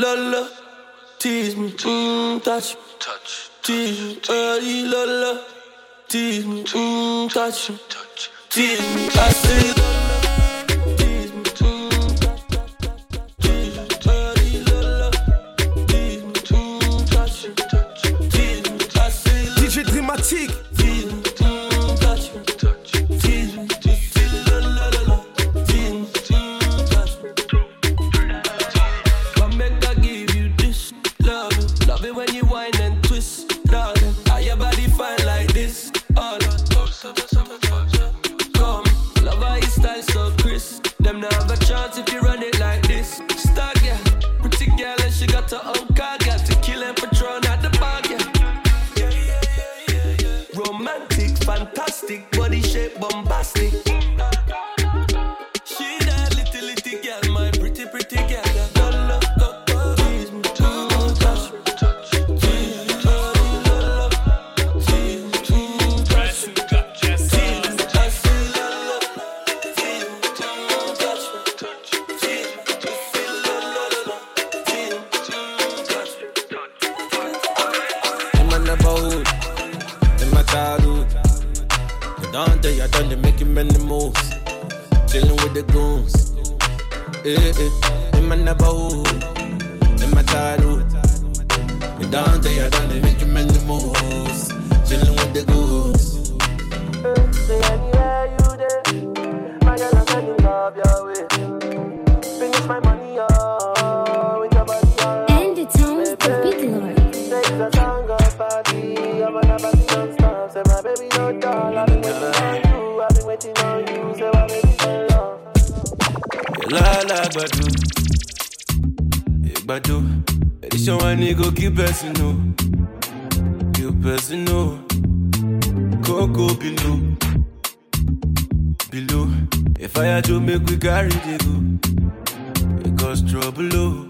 La la, tease me, mm, touch, touch, tease me, early la la, tease me, mm, touch, touch, tease me, I say done, they making many moves. Chilling with the goons. Eh, eh. In my neighborhood, in my childhood. You don't tell you done, they making many moves. Chilling with the goons. Say anywhere you there, my girl, I'm sending love your way. Finish my money La la gbadu, gbadu. Edition one ni go keep person no, keep person no. Coco below, below. If I had to make we carry the go, it cause trouble oh.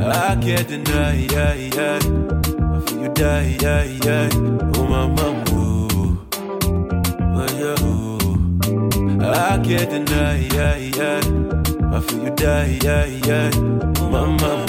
I can't deny, yeah, yeah. I feel you die, yeah, yeah. Oh my mama, oh, oh yeah, oh. I can't deny, yeah, yeah. Feel you die, yeah, yeah. Mama,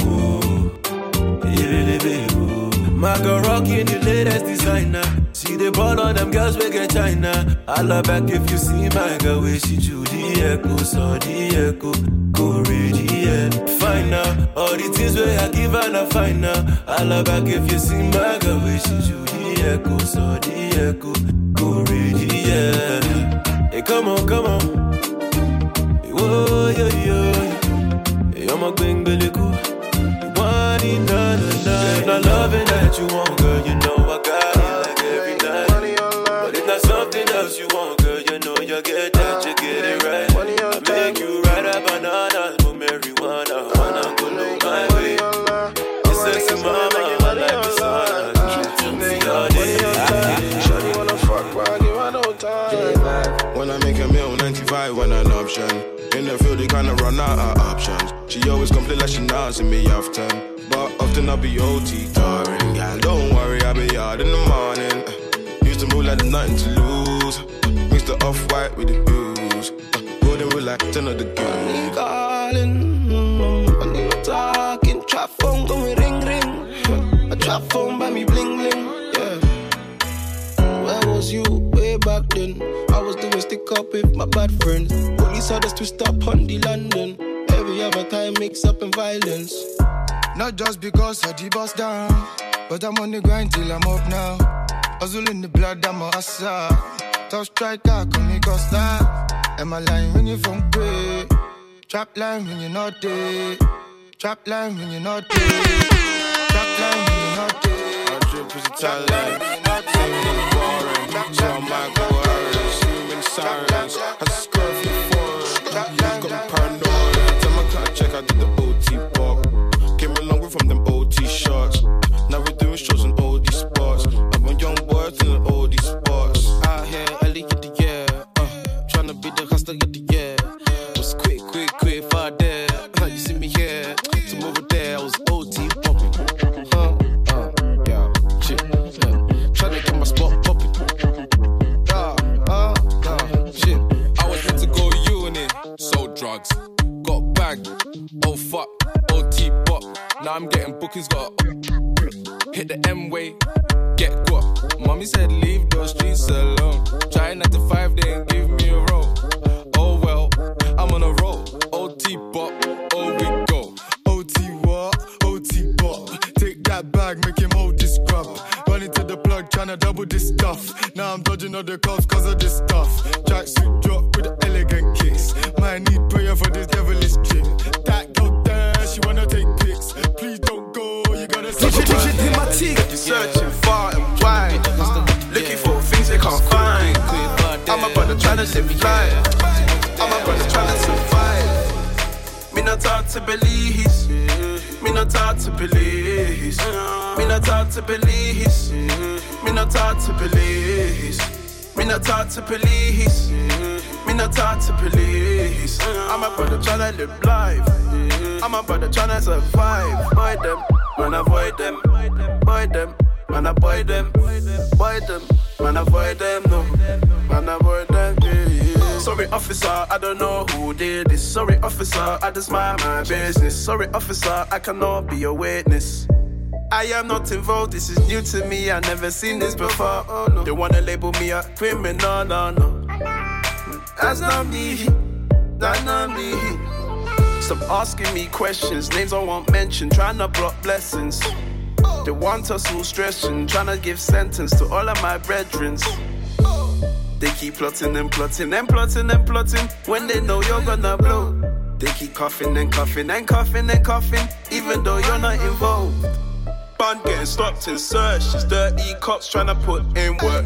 yeah, oh. My girl rocking the latest designer. See the ball on them girls we get China. I love back if you see my girl where she chew the echo, so the echo, go ready, yeah. Fine now, all the things where I give her na fine now. I love back if you see my girl where she chew the echo, so the echo, go ready, yeah. Hey, come on, come on. Whoa, yo, yo. Hey, I'm a bang belly One in na na na. If not loving that you want, girl, you know I got it like every night. But if not something else you want, girl, you know you get that, you get it right. I make you ride a banana, smoke marijuana, wanna go low my way. You sexy mama, my life is on. Treat me all day. Shawty wanna fuck, but I give her no time. When I make a meal, 95 when an option. In the field, they kinda run out of options. She always complain like she not me often. But often I be OT tiring. Yeah, don't worry, I'll be out in the morning. Used to move like nothing to lose. Mix the off white with the blues. Golden with like 10 of the girls. Calling, mm, when you talking, trap phone, go me ring ring. A trap phone by me bling bling. Yeah. Where was you way back then? I was doing stick up with my bad friends. Police had us to stop on the London. Every other time, mix up in violence. Not just because I the bust down, but I'm on the grind till I'm up now. Hustle in the blood, I'm a hustler. Tough striker, call me Costa. Am I lying when you from pray? Trap line when you're not there. Trap line when you're not there. Trap line when you're not there. I drip pussy tight like Trap boring. So I'm like, go Harris, human sirens. I skirt from the forest. Got paranoid. Check, I did the OT walk. Came a long way from them OT shots. Now we're doing shows in OD spots. I'm a young boy in the OD spots. Out here, early get the year. Uh, tryna be the hustler, Now I'm getting bookings, got hit the M way, get what? Mommy said leave those streets alone. Trying not to five, they ain't give me a roll. Oh well, I'm on a roll. OT bop, oh we go. OT what? OT bot. Take that bag, make him hold this grub. Run into the plug, tryna double this stuff. Now I'm dodging all the cops cause of this stuff. Tracksuit drop police. Me not talk to police. Me not talk to police. Me not talk to police. Me not talk to police. I'm a brother trying to live life. I'm a brother trying to survive. Boy them, man avoid them. Boy them, man avoid them. Boy them, man avoid them. No, man avoid them. Sorry officer, I don't know who did this. Sorry officer, I just mind my business. Sorry officer, I cannot be a witness. I am not involved, this is new to me, I never seen this before. Oh no, they wanna label me a criminal, no, no. That's not me, that's not me. Stop asking me questions, names I won't mention, trying to block blessings. They want us all stressing, trying to give sentence to all of my brethren. They keep plotting and plotting and plotting and plotting when they know you're gonna blow. They keep coughing and coughing and coughing and coughing, even though you're not involved. Bun getting stopped and searched. Dirty cops trying to put in work.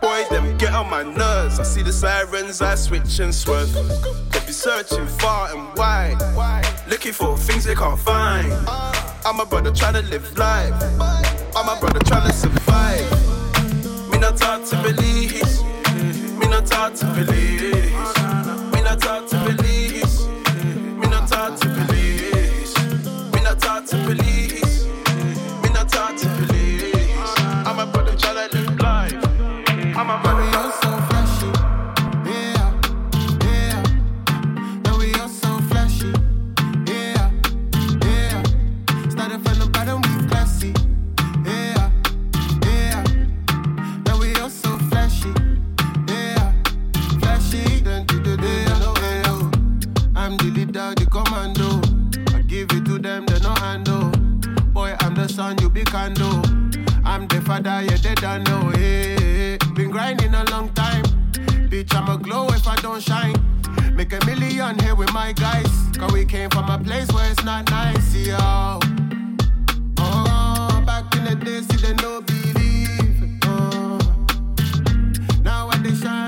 Boy, them get on my nerves. I see the sirens, I switch and swerve. They be searching far and wide, looking for things they can't find. I'm a brother trying to live life. I'm a brother trying to survive. Me not talk to police. To police. The candle. I'm the father, yeah, they don't know. Hey, been grinding a long time. Bitch, I'm a glow if I don't shine. Make a million here with my guys. Cause we came from a place where it's not nice, yo. Oh, back in the day, see they no believe. Oh. Uh. Now when they shine,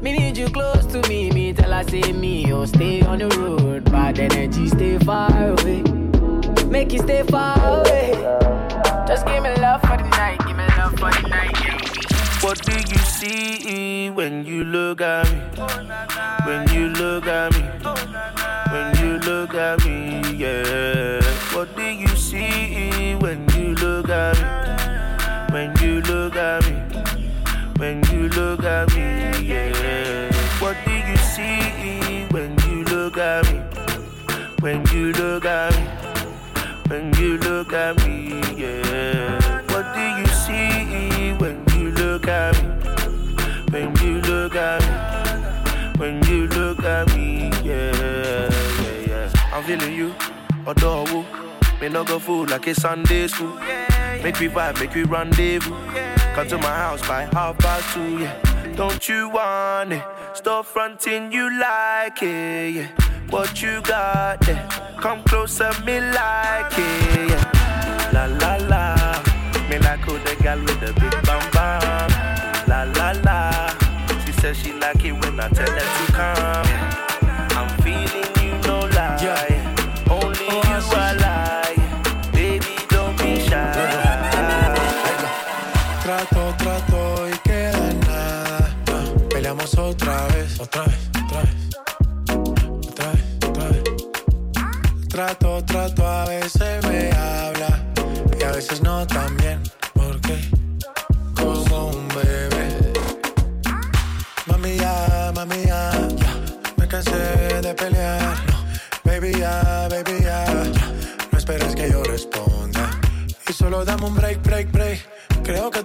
Me need you close to me. Me tell her say me, oh stay on the road. Bad energy, stay far away. Make you stay far away. Just give me love for the night. Give me love for the night. What do you see when you look at me? When you look at me? When you look at me, yeah. What do you see when you look at me? When you look at me? When you look at me, see when you look at me? When you look at me? When you look at me, yeah. What do you see when you look at me? When you look at me? When you look at me, yeah, yeah, yeah. I'm feeling you, adore Me no go fool like it's Sunday school. Make me vibe, make me rendezvous. Come to my house by half past two, yeah. Don't you want it? Stop fronting, you like it, yeah. What you got there? Come closer, me like it, yeah. La la la. Me like who the girl with the big bam bam. La la la. She says she like it when I tell her to come. I'm feeling you, no lie. Only you I lie. Baby, don't be shy. Trato, trato y queda nada. Ah, peleamos otra otra vez, otra vez. Otra vez, otra vez. Trato, trato, a veces me habla y a veces no tan bien. Porque como un bebé. Mami ya, mami ya, ya. Me cansé de pelear. Baby ya, baby ya, ya. No esperes que yo responda. Y solo dame un break, break, break. Creo que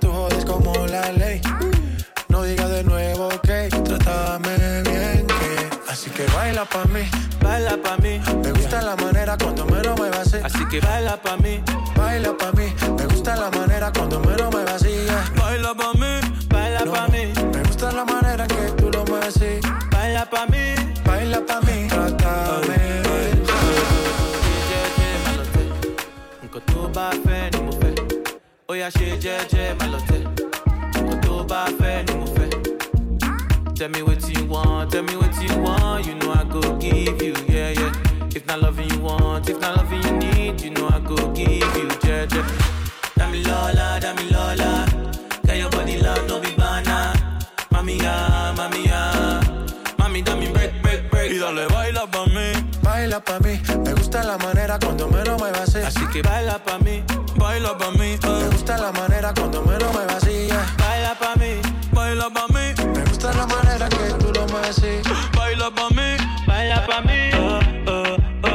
baila pa' mí. Me gusta la manera cuando menos me vacías. Así que baila pa' mí, baila pa' mí. Me gusta la manera cuando menos me vacías. Baila pa' mí, baila pa' mí. Me gusta la manera que tú lo mueves así. Baila pa' mí, baila pa' mí. Trátame bien. nǹkan tó bá fẹ́ ni yá ṣe jẹ́jẹ́ Tell me what you want, tell me what you want, you know I go give you, yeah, yeah. If not loving you want, if not loving you need, you know I go give you, yeah, yeah. Dami Lola, Dami Lola, get your body love, don't be banana. Mami, ya, mami, ya, mami, dame break, break, break. Y dale, baila pa' mí. Baila pa' mí, me gusta la manera cuando menos me vacías. Así que baila pa' mí, baila pa' mí, Me eh. gusta la manera cuando menos me vacías. Así. baila pa' mí, baila pa' mí. Oh, oh, oh.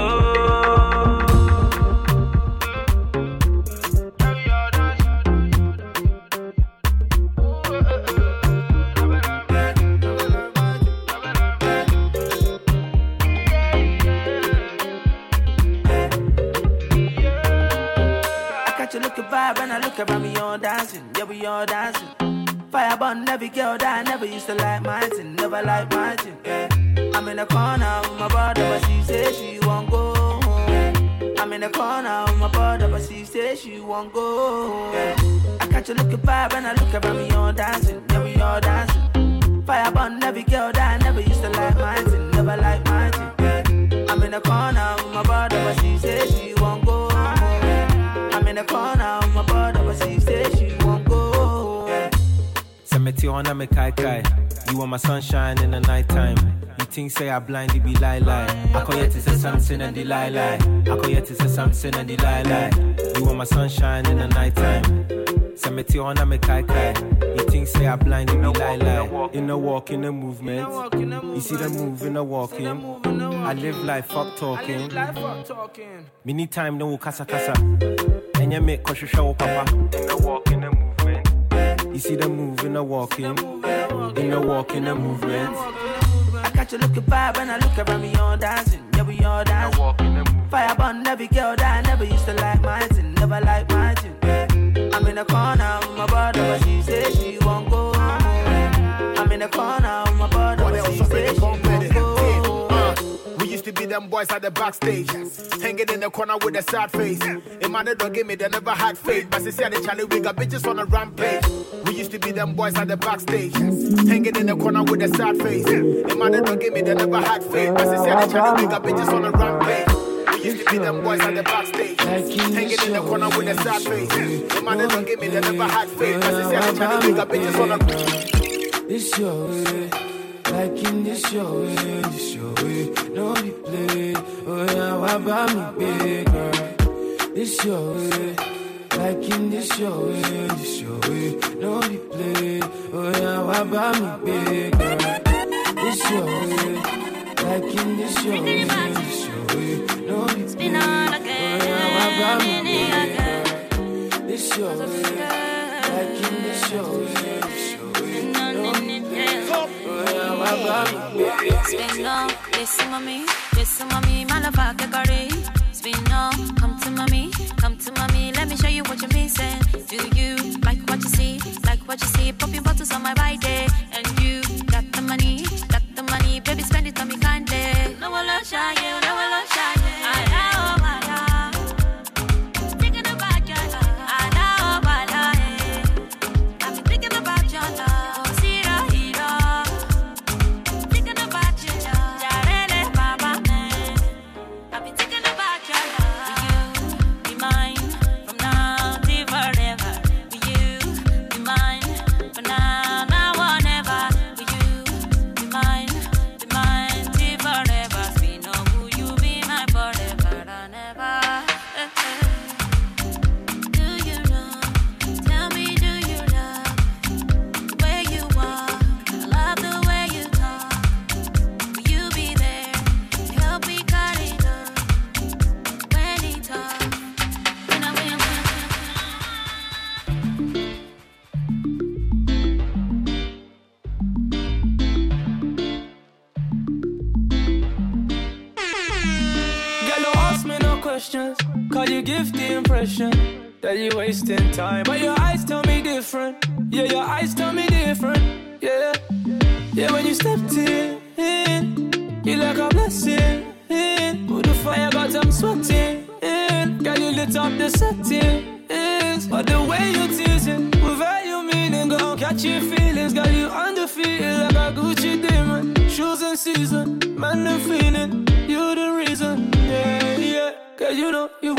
I catch you looking vibe when I look around me all dancing, yeah we all dancing. Fire burn every girl that I never used to like my thing, never like my thing. Yeah. I'm in the corner with my brother, but she say she won't go home. I'm in the corner with my brother, but she say she won't go home. Yeah. I catch you looking vibe when I look around me all dancing, yeah we all dancing. Fire burn every girl that I never used to like my thing, never like my thing. Yeah. I'm in the corner with my brother, but she say she won't go home. I'm in the corner On me kai kai. You are my sunshine in the nighttime. You think say I blind, you be lie lie. I call you to say something and the lie lie. I call you to say something and the lie lie. You are my sunshine in the nighttime. Cemetery on me kai kai. You think say I blind, you be lie lie. In the walk, in the movement. You see the move in the walking. I live life, fuck talking. Me need time, no kasa kasa. And you make kosher show papa. In the walk, in the movement. You see the move in the walking. In the walk, in the movement. I catch you looking vibe when I look around me all dancing, yeah we all dancing. Fire burn every girl that I never used to like my thing, never like my thing. I'm in the corner with my brother, but she say she won't go. home. I'm in the corner with my brother, but she say she won't go. To be them boys at the backstage, hanging in the corner with a sad face. A man don't give me, they never had faith. But say the Charlie, we got bitches on a rampage. We used to be them boys at the backstage, hanging in the corner with a sad face. A man don't give me, they never had faith. But say the Charlie, we got bitches on a rampage. We used to be them boys at the backstage, hanging in the corner with a sad face. A man that don't give me, they never had faith. They the Charlie, we got bitches on a This your way, like in this your way, this your way. No be play, oh yeah, why about me, big girl? This your way, like in this your way, this your way. No be play, oh yeah, why about me, big girl? This your way, like in this your way, this your way. No be play, oh yeah, why about me, big girl? This your way, like in this your way, this your way. Spin on, listen mommy, listen mommy, my love I can carry. Spin on, come to mommy, come to mommy, let me show you what you're missing. Do you like what you see, like what you see? Popping bottles on my right day, and you got the money, got the money, baby spend it on me kindly. No one love shy, yeah, no one love shy,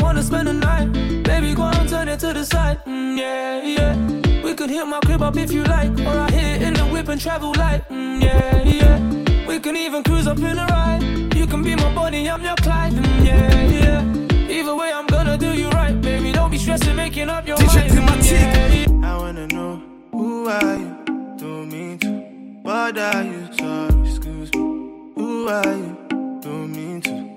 wanna spend the night. Baby, go on, turn it to the side, mm, yeah, yeah. We could hit my crib up if you like, or I hit it in the whip and travel light, mm, yeah, yeah. We can even cruise up in a ride. You can be my Bonnie, I'm your Clyde, mm, yeah, yeah. Either way, I'm gonna do you right, baby. Don't be stressing, making up your mind. mm, yeah, yeah. I wanna know who are you? Don't mean to bother you, sorry, excuse me. Who are you? Don't mean to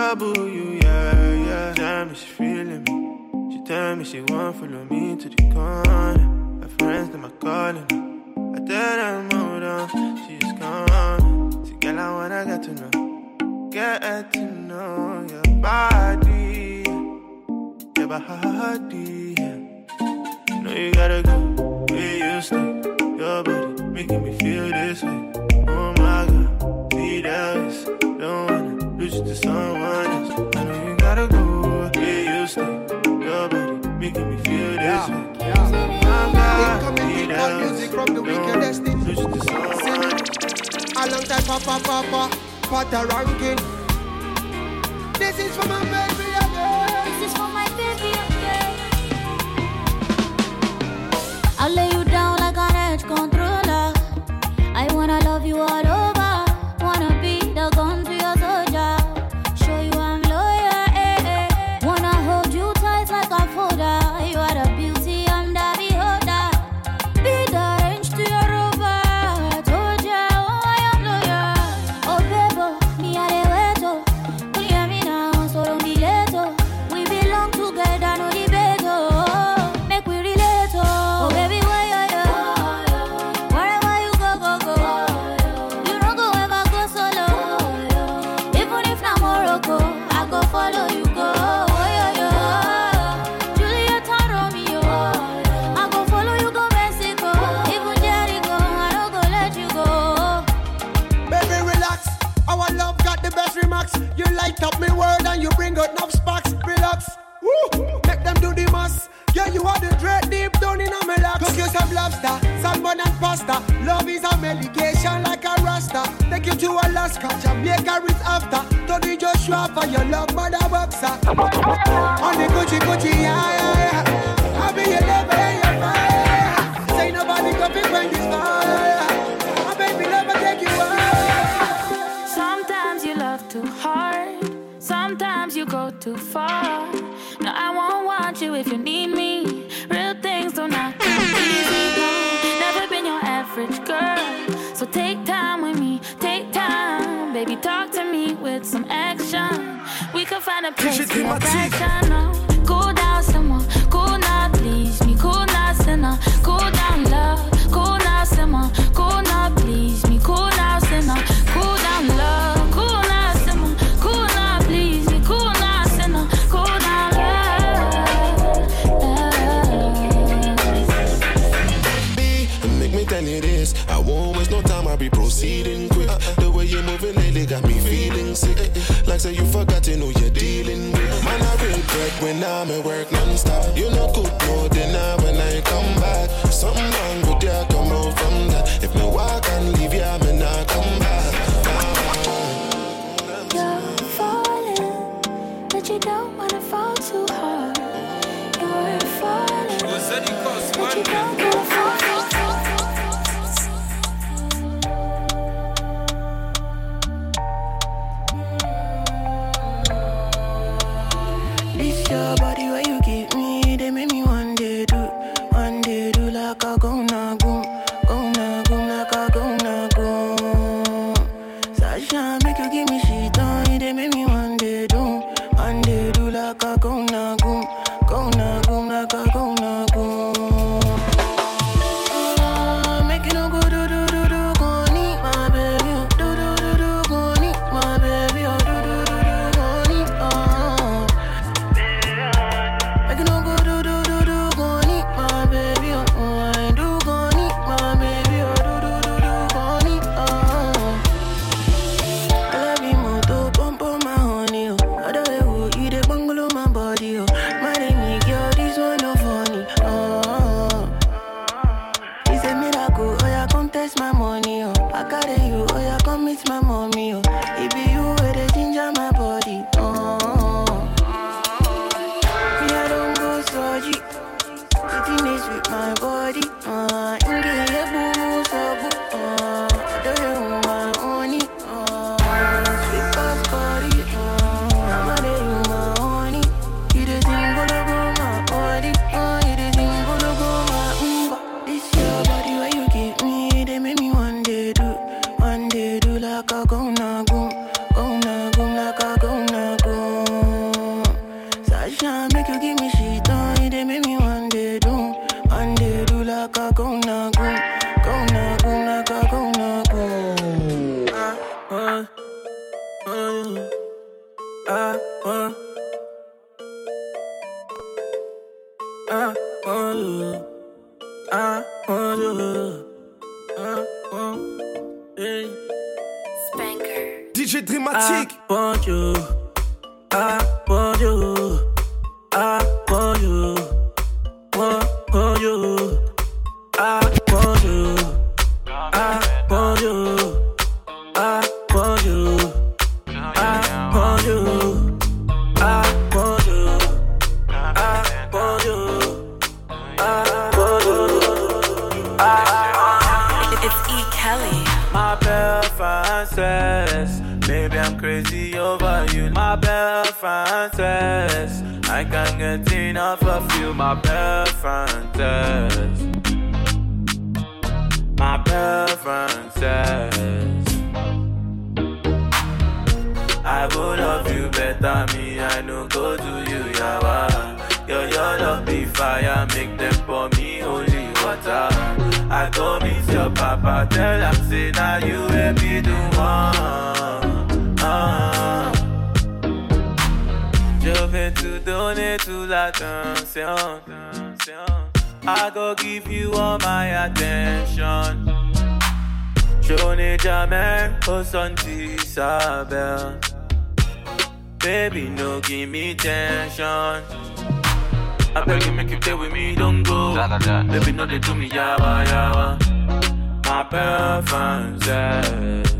trouble you, yeah, yeah. She Tell me she feeling me. She tell me she want follow me to the corner. Her friends them are calling. I tell them hold on, she's gone. See, girl, I wanna get to know, get to know your body, your body. Yeah. Know you gotta go where you stay. Your body making me feel this way. Wanna lose to someone else. I know you gotta go where you stay. Your body making me feel this way. My god, be this. music from the Don't wickedest lose you to someone else. A long time, papa, papa, Patoranking. This is for my baby again. This is for my baby again. I'll lay you down you if you need me. Real things do not come easy. Never been your average girl. So take time with me, take time. Baby, talk to me with some action. We could find a place to be rational. Go Russian, make her give me Donate to toute l'attention. I go give you all my attention. Johnny Jamel, oh son Isabel. Baby, no give me tension. I beg you, make you stay with me, don't go. Da, da, da. Baby, no, they do me yawa yawa. My preference.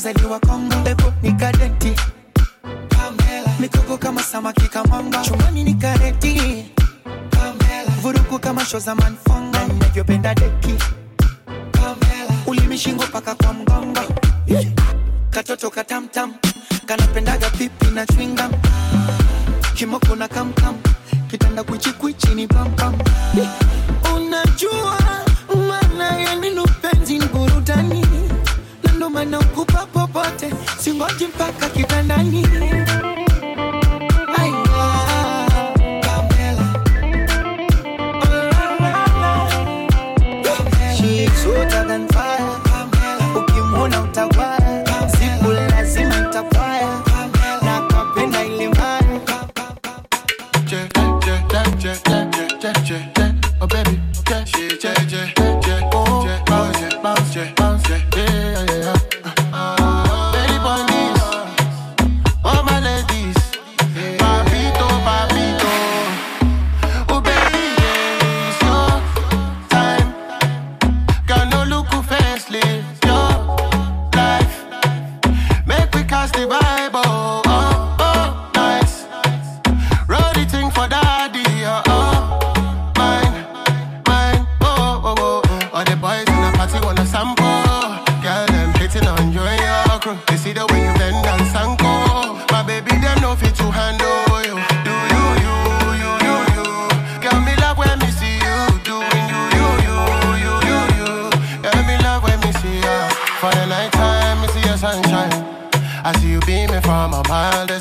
kazaliwa Kongo Bebo ni kadenti Pamela. Mikoko kama samaki kamanga Chumani ni kareti Pamela. Vuruku kama show za manfonga, Na ninavyopenda deki. Pamela. Ulimi shingo paka kwa mgongo. Katoto katamtam. Kanapendaga pipi na chwinga, Kimoko na kamkam. Kitanda kwichikwichi ni pampam Unajua singoji mpaka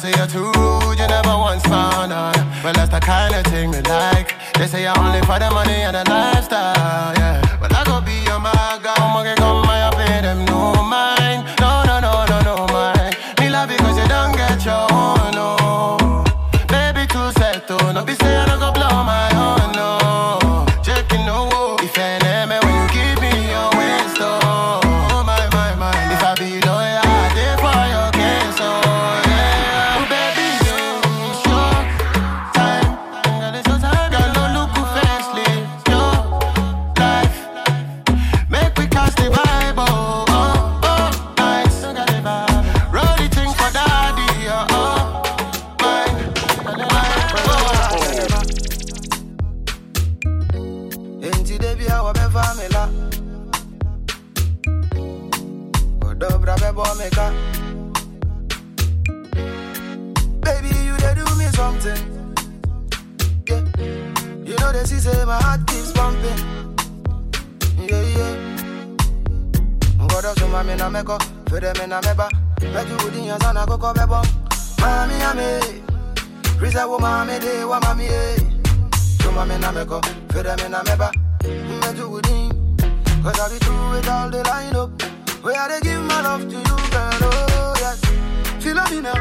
say you're too rude, you never once found out. Uh. Well, that's the kind of thing we like. They say you're only for the money and the lifestyle, yeah. Well, I go be your my Cause I be through with all the line up Where I dey give my love to you girl Oh yes Philomena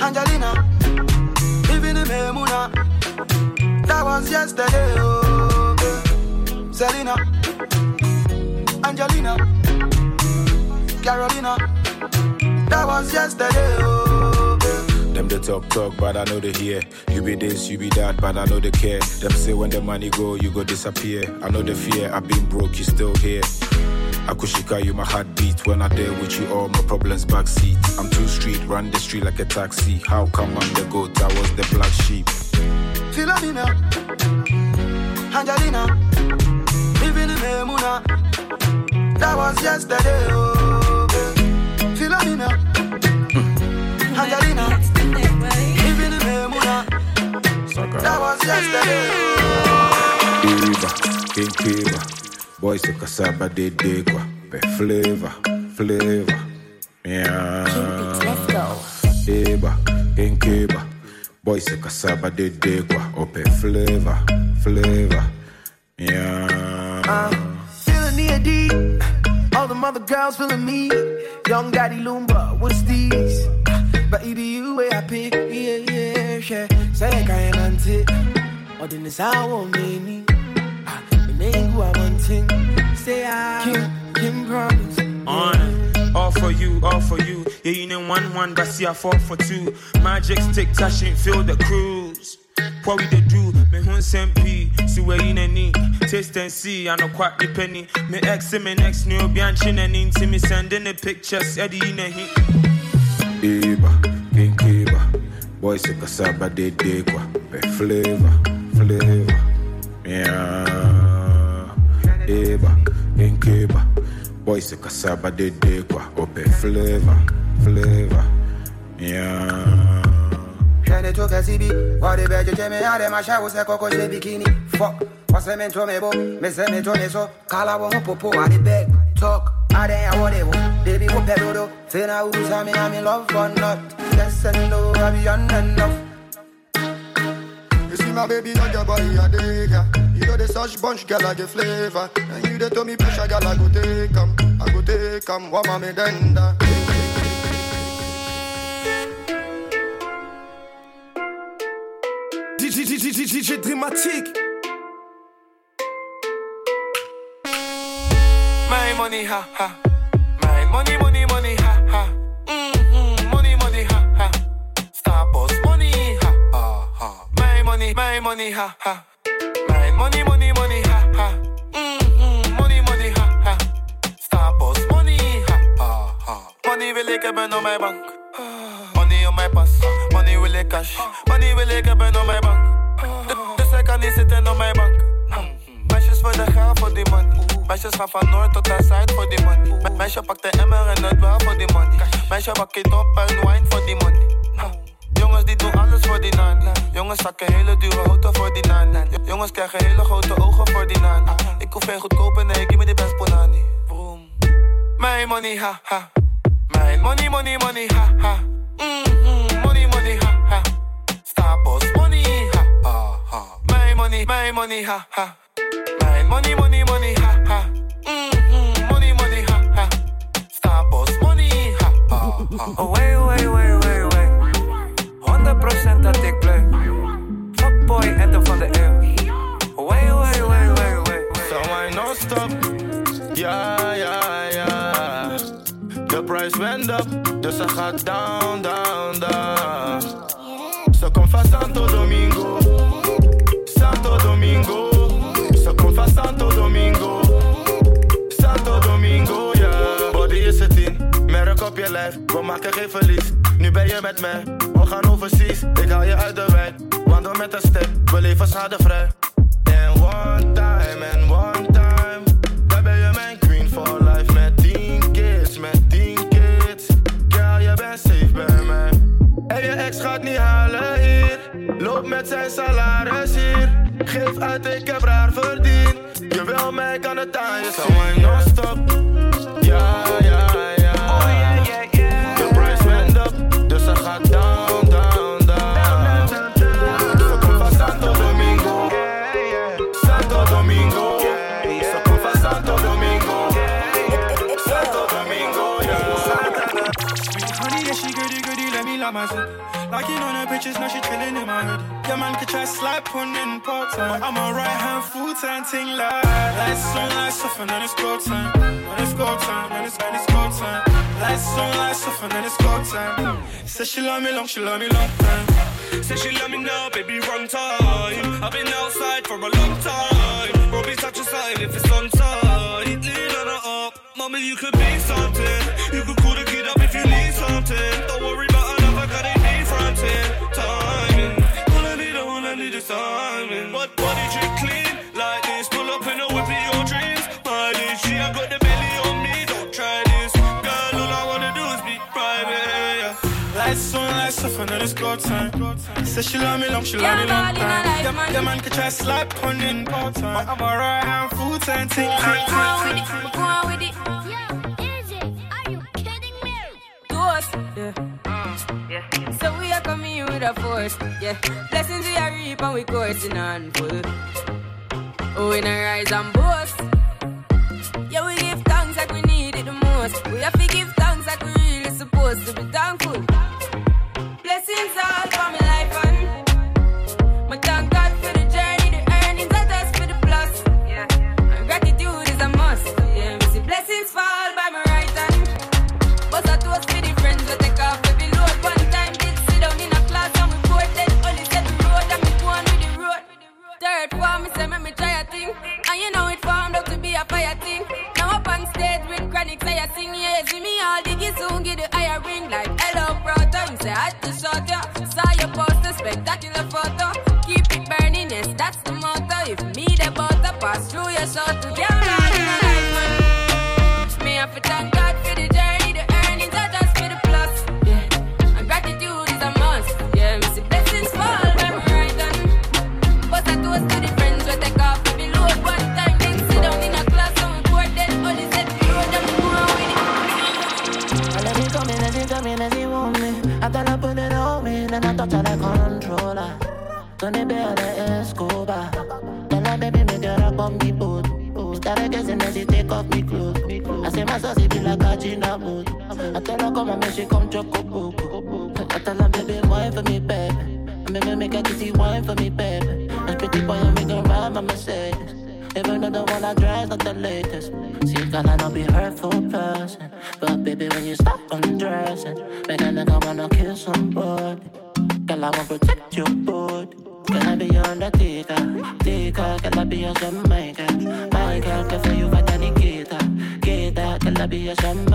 Angelina Even in Memuna That was yesterday oh yeah. Selena Angelina Carolina That was yesterday oh. Them they talk talk, but I know they hear. You be this, you be that, but I know they care. Them say when the money go, you go disappear. I know the fear. I've been broke, you still here. Akushika, you call you my heartbeat. When I there with you, all my problems backseat. I'm too street, run the street like a taxi. How come I'm the goat? I was the black sheep. Philomena Angelina Even in Memuna That was yesterday oh Was King Kiba. Boys to Kasaba de Degwa. Pe flavor, flavor. Yeah. Let's go. Iba, King Kiba. Boys to Kasaba de Degwa. Ope oh, flavor, flavor. Yeah. Uh, feeling the other girls feeling me. Young Daddy Loomba, what's these? But it you where I pick, yeah, yeah, yeah. Say like I am anti. Or then it's how I me. The name who I want. Say I Kim, Kim promise. On, all for you, all for you. Yeah, you know one one, but see I fall for two. Magic stick touching, feel the cruise. What we dey do? Me hun sempi, see where in any taste and see. I know quite the penny. Me ex and me next new be chin and into me sending the pictures. Eddie in a hit. Iba, King Kiba. Boys se casaba de de kwa. Pe flavor, flavor. Yeah. Iba, King Kiba. Boys se casaba de de kwa. Ope flavor, flavor. Yeah. Shine to Kasibi, what the bed you tell me, how them a shower, say Coco, she bikini. Fuck, what's the men to me, bo? Me me to me so, call a one popo, what the bed, talk. I then I want it, baby, what pedo, Fina who's a me, I'm in love or not. Yes and no, I be on enough. You see my baby on your body a yeah. You know the such bunch, girl, I get flavor. And you the tell me pressure, girl, I go take 'em. I go take 'em, what mommy then da. DJ, DJ, DJ, DJ Dramatique. My money, ha ha. My money, money, money, my money, ha ha. My money, money, money, ha ha. Mm-hmm. Money, money, ha ha. Star boss, money, ha ha ha. Money wil ik hebben op mijn bank. Money on my pas. Money wil ik cash. Money wil ik hebben op mijn bank. Dus ik kan niet zitten op mijn bank. Meisjes de geld voor die money. Meisjes gaan van noord tot naar zuid voor die money. Me- Meisje pakt de emmer en het wel voor die money. Meisje bak het op en wine voor die money. Jongens die doen alles voor die nani. Jongens zakken hele dure auto voor die nani. Jo- Jongens krijgen hele grote ogen voor die nani. Ik hoef geen goedkope, nee, give me the best punani. Vroom. Mijn money, ha ha. Mijn money, money, money, ha ha. Mm-hmm. Money, money, ha ha. Stapels, money, ha ha ha. Mijn money, mijn money, ha ha. Mijn money, money, money, ha ha. Mm-hmm. Money, money, ha ha. Stapels, money, ha ha ha. Oh, wait. En de van de eeuw. Oh, wait, wait, wait, wait, wait. So I non stop. Ja, ja, ja. De price went up, dus ze gaat down, down, down. Ze komt van Santo Domingo. Santo Domingo. Ze komt van Santo Domingo. Santo Domingo, ja. Body is het in, merk op je lijf. We maken geen verlies. Nu ben je met mij, we gaan overseas. Ik haal je uit de wijk, wandel met step. We leven schadevrij. En one time, en one time. Dan ben je mijn queen for life. Met 10 kids, met 10 kids. Girl, je bent safe bij mij. En je ex gaat niet halen hier. Loop met zijn salaris hier. Geef uit, ik heb raar verdiend. Je wil mij, kan het aan je zien. non-stop. Ja, ja, ja. Slap pun in part time. I'm a right hand full time thing like Lights on, lights off, and then it's go time. When it's go time, then it's when it's go time. Lights on, lights off, and then it's go time. Say she love me long, she love me long time. Say she love me now, baby, wrong time. I've been outside for a long time. Robbie touch a side if it's on tight. Lean on her up, mommy, you could be something. You could call the kid up if you need something. Don't worry on, lights off, and then it's go time. Say she love me long, she love me long time. Yeah, man, yeah, man, could try slap pun in part time. I'm a right hand full time thing. Go on with it. Ghost, yeah. yeah. So we are coming here with a force, yeah. Blessings we are reap and we coursing on full. Oh, we not rise and boast. pass through your soul to she come choco boo. I tell her, baby, wine for me, baby. I make make a dizzy wine for me, baby. And pretty boy, I make her ride my Mercedes. Even though the one I drive not the latest. See, girl, I know be hurtful person. But baby, when you stop undressing, make a nigga wanna kill somebody. Girl, I wanna protect your body. Can I be your undertaker? Taker, can I be your Jamaica? My girl, can for you, like a need Gator. Gator, can I be your Jamaica?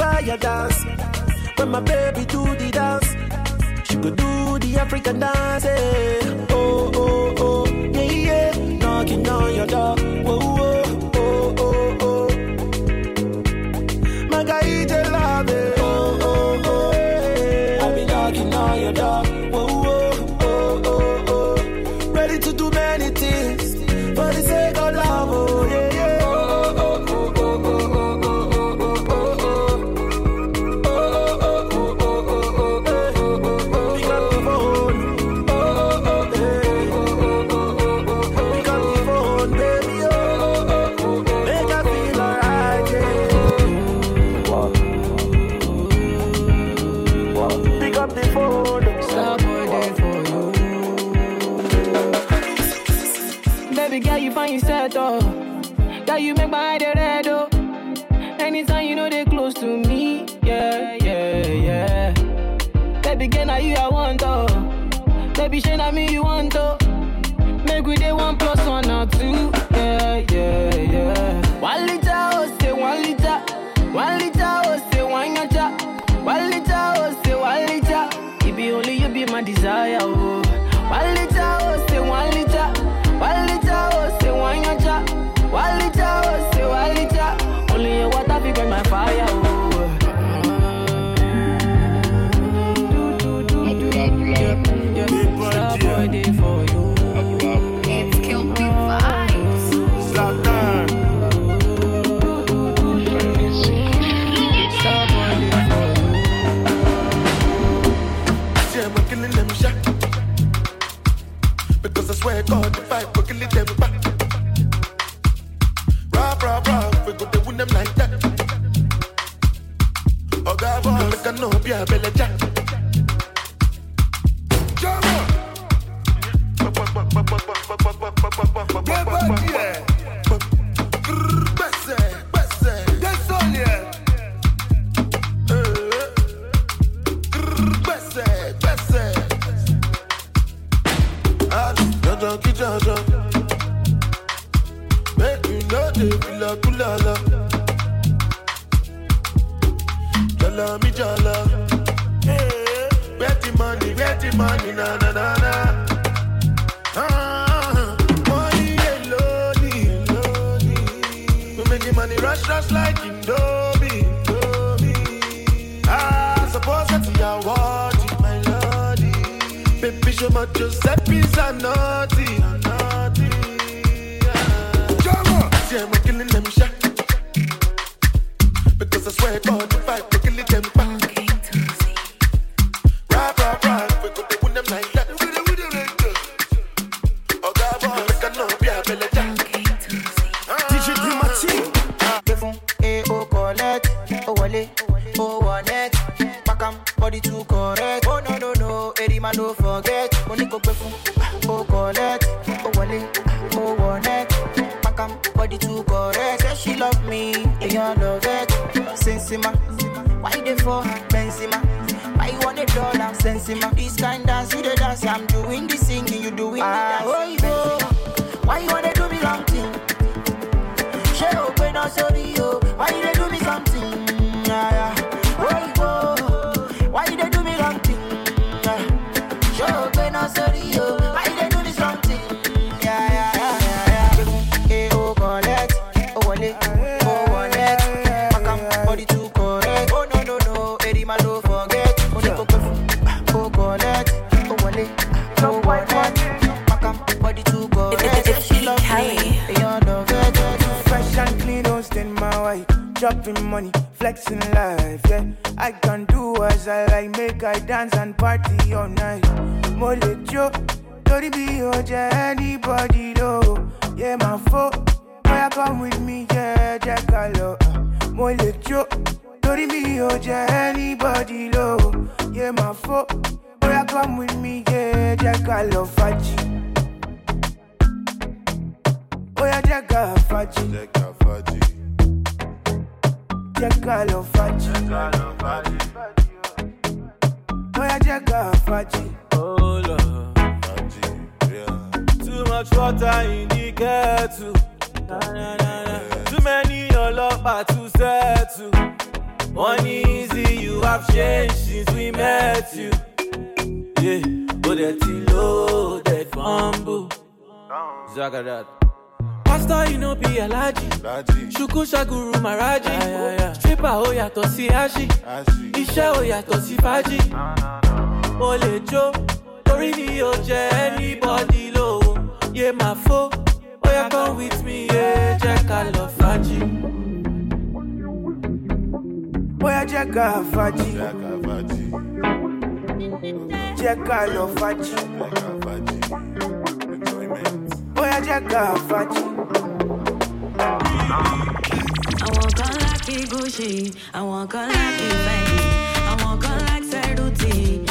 fire dance. When my baby do the dance, she could do the African dance. Yeah. Oh, oh, oh, yeah, yeah. Knocking on your door. like them we go to win them like that. Oh, God, jack. rush, just like him, Dobby. I suppose that you are watching, my lady. Baby, show my Giuseppe's a naughty. Drama! See, I'm killing them, shit. Because I swear, God. Dropping money, flexing life, yeah. I can do as I like, make I dance and party all night. Mole Joe, Tori be oja anybody low. Yeah, my foe, boy, come with me, yeah, Jackalo. Mole Joe, Tori be oja anybody low. Yeah, my foe, boy, come with me, yeah, Jackalo. Faji. Jagga Faji. Jagga Faji. Jagga lo Faji. Oya Jagga Faji. Oh Lord. Too much water in the kettle. Na, na, na, na. Too many ọlọ́pàá to settle. One easy, you have changed since we met you. Yeah, but that loaded fumble. Zagadat. Pastor, you know be Alaji. Ṣùkú ṣàgùrù Màrájì. Stripper ó yàtọ̀ sí Ashi. Iṣẹ́ ó yàtọ̀ sí Fájì. Lè jó, torí ni jẹ́ anybody lówó. Yé máa fó, bóyá come with me, yé jẹ́ ká lọ Fájì. Oya. Jagga lo Faji. Oya Jagga Faji. Àwọn kan láti Gucci, àwọn kan láti Fendi, àwọn kan láti Cerruti, èmi